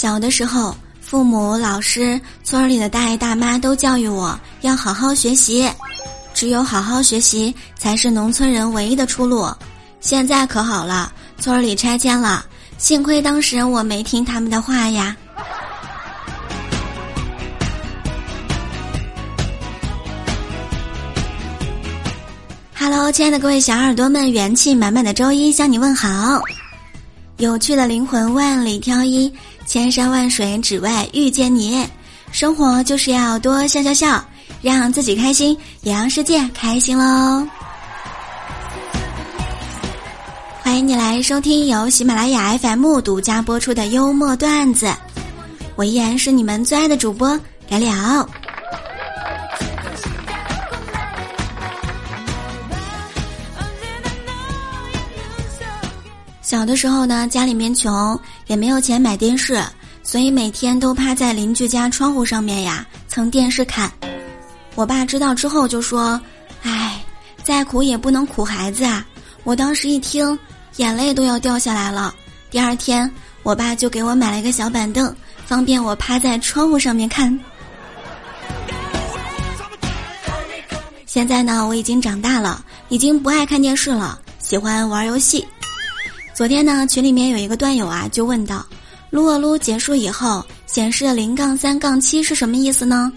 小的时候，父母、老师、村里的大爷大妈都教育我要好好学习，只有好好学习才是农村人唯一的出路。现在可好了，村里拆迁了，幸亏当时我没听他们的话呀。Hello，亲爱的各位小耳朵们，元气满满的周一向你问好。有趣的灵魂万里挑一，千山万水只为遇见你。生活就是要多笑笑笑，让自己开心，也让世界开心喽。欢迎你来收听由喜马拉雅 FM 独家播出的幽默段子，我依然是你们最爱的主播聊聊。小的时候呢，家里面穷，也没有钱买电视，所以每天都趴在邻居家窗户上面呀蹭电视看。我爸知道之后就说：“哎，再苦也不能苦孩子啊！”我当时一听，眼泪都要掉下来了。第二天，我爸就给我买了一个小板凳，方便我趴在窗户上面看。现在呢，我已经长大了，已经不爱看电视了，喜欢玩游戏。昨天呢，群里面有一个段友啊，就问道：“撸啊撸结束以后显示零杠三杠七是什么意思呢？”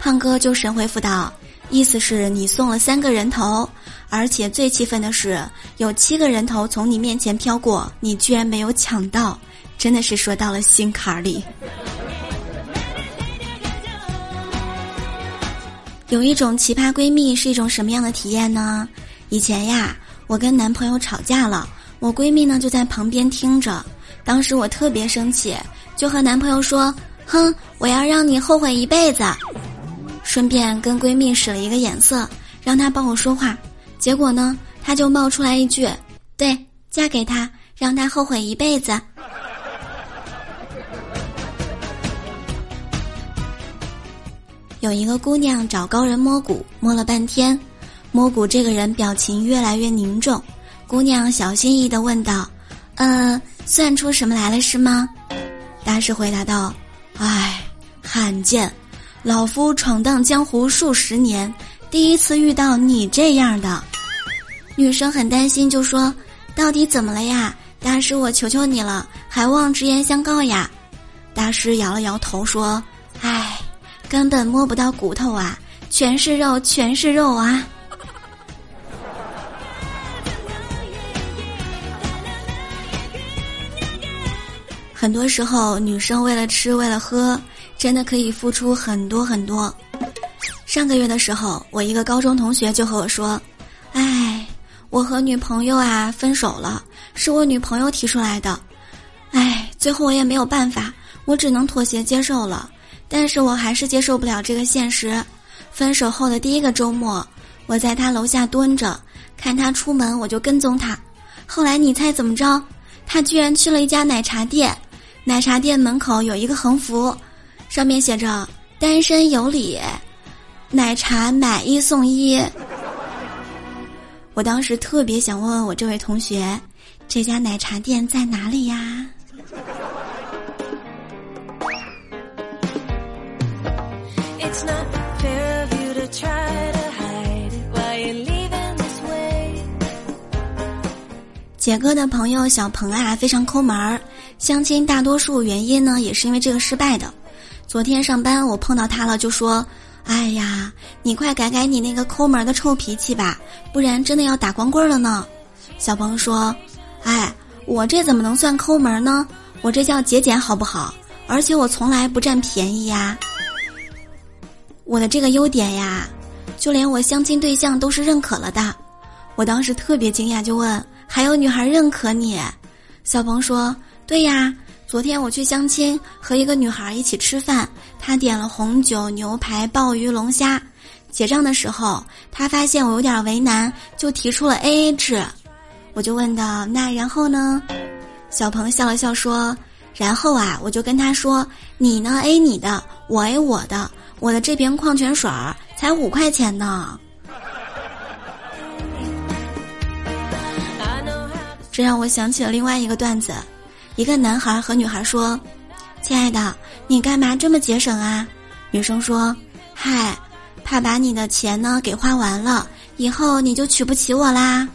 胖哥就神回复道：“意思是你送了三个人头，而且最气愤的是有七个人头从你面前飘过，你居然没有抢到，真的是说到了心坎里。”有一种奇葩闺蜜是一种什么样的体验呢？以前呀，我跟男朋友吵架了。我闺蜜呢就在旁边听着，当时我特别生气，就和男朋友说：“哼，我要让你后悔一辈子。”顺便跟闺蜜使了一个眼色，让她帮我说话。结果呢，她就冒出来一句：“对，嫁给他，让他后悔一辈子。”有一个姑娘找高人摸骨，摸了半天，摸骨这个人表情越来越凝重。姑娘小心翼翼地问道：“呃，算出什么来了是吗？”大师回答道：“唉，罕见，老夫闯荡江湖数十年，第一次遇到你这样的。”女生很担心，就说：“到底怎么了呀？大师，我求求你了，还望直言相告呀！”大师摇了摇头说：“唉，根本摸不到骨头啊，全是肉，全是肉啊。”很多时候，女生为了吃，为了喝，真的可以付出很多很多。上个月的时候，我一个高中同学就和我说：“哎，我和女朋友啊分手了，是我女朋友提出来的。哎，最后我也没有办法，我只能妥协接受了。但是我还是接受不了这个现实。分手后的第一个周末，我在他楼下蹲着，看他出门，我就跟踪他。后来你猜怎么着？他居然去了一家奶茶店。”奶茶店门口有一个横幅，上面写着“单身有礼，奶茶买一送一”。我当时特别想问问我这位同学，这家奶茶店在哪里呀？杰哥的朋友小鹏啊，非常抠门儿。相亲大多数原因呢，也是因为这个失败的。昨天上班我碰到他了，就说：“哎呀，你快改改你那个抠门的臭脾气吧，不然真的要打光棍了呢。”小鹏说：“哎，我这怎么能算抠门呢？我这叫节俭好不好？而且我从来不占便宜呀。我的这个优点呀，就连我相亲对象都是认可了的。”我当时特别惊讶，就问：“还有女孩认可你？”小鹏说。对呀，昨天我去相亲，和一个女孩一起吃饭，她点了红酒、牛排、鲍鱼、龙虾，结账的时候，她发现我有点为难，就提出了 A A 制，我就问道：“那然后呢？”小鹏笑了笑说：“然后啊，我就跟他说，你呢 A 你的，我 A 我的，我的这瓶矿泉水儿才五块钱呢。”这让我想起了另外一个段子。一个男孩和女孩说：“亲爱的，你干嘛这么节省啊？女生说：“嗨，怕把你的钱呢给花完了，以后你就娶不起我啦。”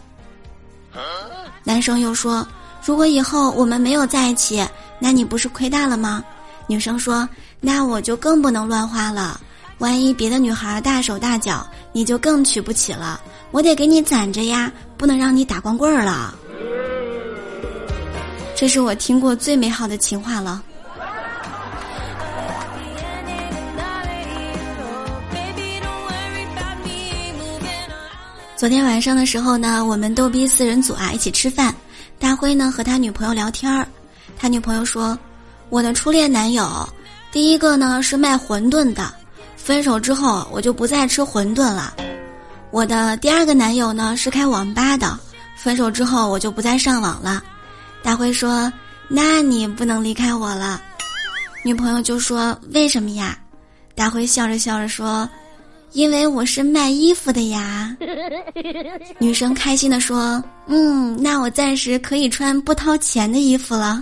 男生又说：“如果以后我们没有在一起，那你不是亏大了吗？”女生说：“那我就更不能乱花了，万一别的女孩大手大脚，你就更娶不起了。我得给你攒着呀，不能让你打光棍儿了。”这是我听过最美好的情话了。昨天晚上的时候呢，我们逗逼四人组啊一起吃饭。大辉呢和他女朋友聊天儿，他女朋友说：“我的初恋男友，第一个呢是卖馄饨的，分手之后我就不再吃馄饨了。我的第二个男友呢是开网吧的，分手之后我就不再上网了。”大辉说：“那你不能离开我了。”女朋友就说：“为什么呀？”大辉笑着笑着说。因为我是卖衣服的呀，女生开心的说：“嗯，那我暂时可以穿不掏钱的衣服了。”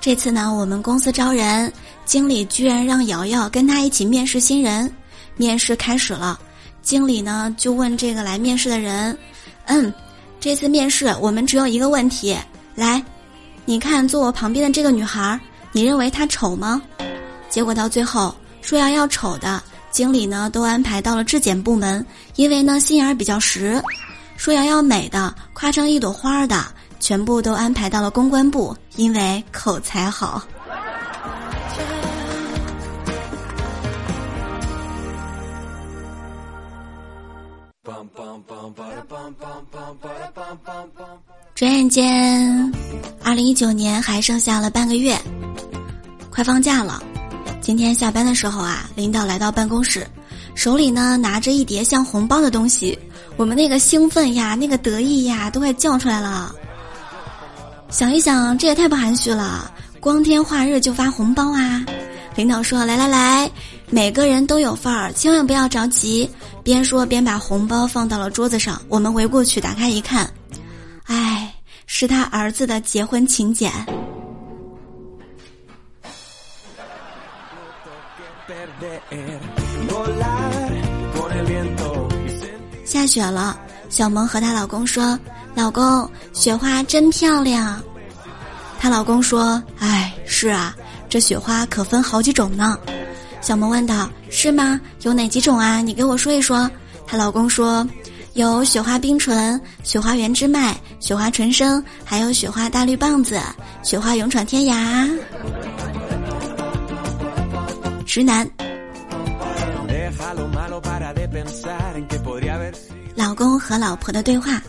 这次呢，我们公司招人，经理居然让瑶瑶跟他一起面试新人。面试开始了，经理呢就问这个来面试的人。嗯，这次面试我们只有一个问题，来，你看坐我旁边的这个女孩，你认为她丑吗？结果到最后说瑶瑶丑的经理呢，都安排到了质检部门，因为呢心眼儿比较实；说瑶瑶美的，夸成一朵花的，全部都安排到了公关部，因为口才好。转眼间，二零一九年还剩下了半个月，快放假了。今天下班的时候啊，领导来到办公室，手里呢拿着一叠像红包的东西，我们那个兴奋呀，那个得意呀，都快叫出来了。想一想，这也太不含蓄了，光天化日就发红包啊！领导说：“来来来，每个人都有份儿，千万不要着急。”边说边把红包放到了桌子上，我们围过去打开一看，哎，是他儿子的结婚请柬。下雪了，小萌和她老公说：“老公，雪花真漂亮。”她老公说：“哎，是啊。”这雪花可分好几种呢，小萌问道：“是吗？有哪几种啊？你给我说一说。”她老公说：“有雪花冰唇、雪花原汁麦、雪花纯生，还有雪花大绿棒子、雪花勇闯天涯。”直男。老公和老婆的对话：“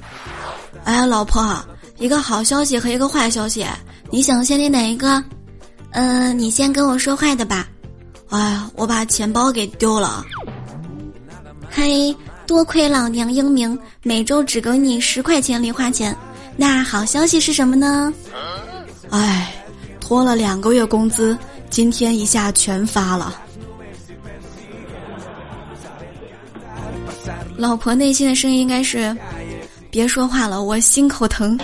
哎，老婆，一个好消息和一个坏消息，你想先听哪一个？”嗯，你先跟我说坏的吧。哎呀，我把钱包给丢了。嘿，多亏老娘英明，每周只给你十块钱零花钱。那好消息是什么呢？哎，拖了两个月工资，今天一下全发了。老婆内心的声音应该是：别说话了，我心口疼。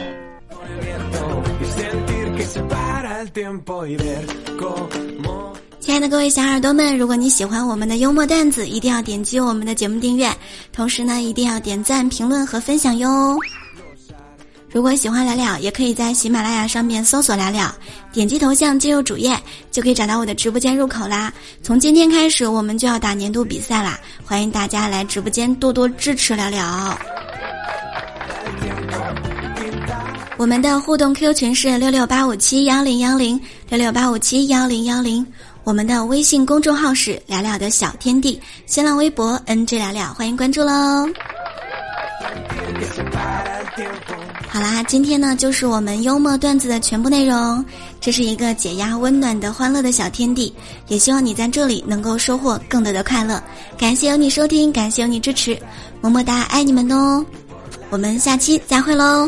亲爱的各位小耳朵们，如果你喜欢我们的幽默段子，一定要点击我们的节目订阅，同时呢，一定要点赞、评论和分享哟。如果喜欢聊聊，也可以在喜马拉雅上面搜索聊聊，点击头像进入主页，就可以找到我的直播间入口啦。从今天开始，我们就要打年度比赛啦，欢迎大家来直播间多多支持聊聊。我们的互动 Q 群是六六八五七幺零幺零六六八五七幺零幺零，我们的微信公众号是聊聊的小天地，新浪微博 NG 聊聊，欢迎关注喽。好啦，今天呢就是我们幽默段子的全部内容，这是一个解压温暖的欢乐的小天地，也希望你在这里能够收获更多的快乐。感谢有你收听，感谢有你支持，么么哒，爱你们哦！我们下期再会喽。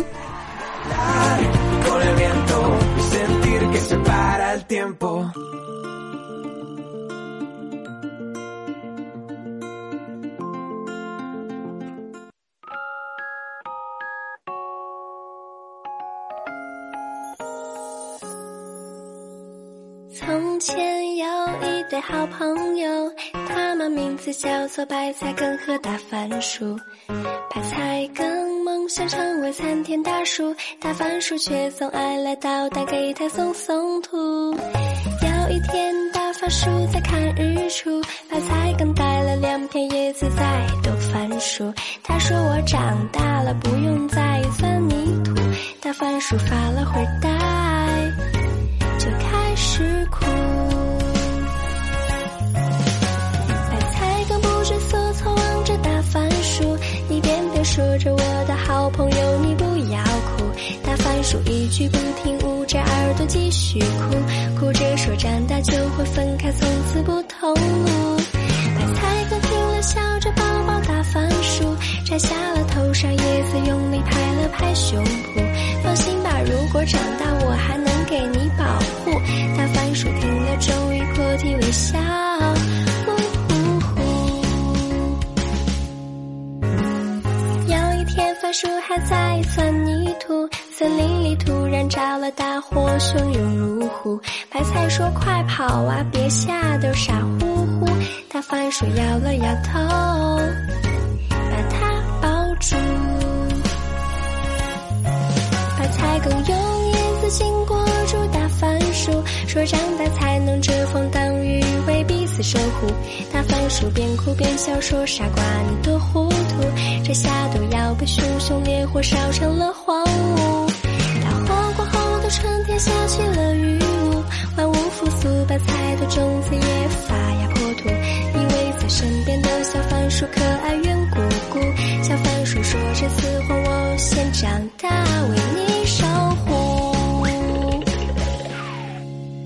从前有一对好朋友，他们名字叫做白菜根和大番薯，白菜根。想成为参天大树，大番薯却总爱来到带，给他松松土。有一天，大番薯在看日出，把菜根带了两片叶子在抖番薯。他说：“我长大了，不用再钻泥土。”大番薯发了会呆，说一句不听，捂着耳朵继续哭，哭着说：“长大就会分开，从此不同路。”白菜哥听了，笑着抱抱大番薯，摘下了头上叶子，用力拍了拍胸脯。放心吧，如果长大我还能给你保护。大番薯听了，终于破涕为笑。呼呼呼。有一天，番薯还在钻泥土，森林里突然着了大火，汹涌如虎。白菜说：“快跑啊，别吓得傻乎乎。”大番薯摇了摇头，把它抱住。白菜根用叶子紧裹住大番薯，说长大才能遮风挡雨，为彼此守护。大番薯边哭边笑说：“傻瓜，你多糊涂，这下都要被熊熊烈火烧成了荒芜。”下起了雨。屋万物复苏白菜的种子也发芽破土。依偎在身边的小番薯可爱圆鼓鼓。小番薯说这次换我先长大喂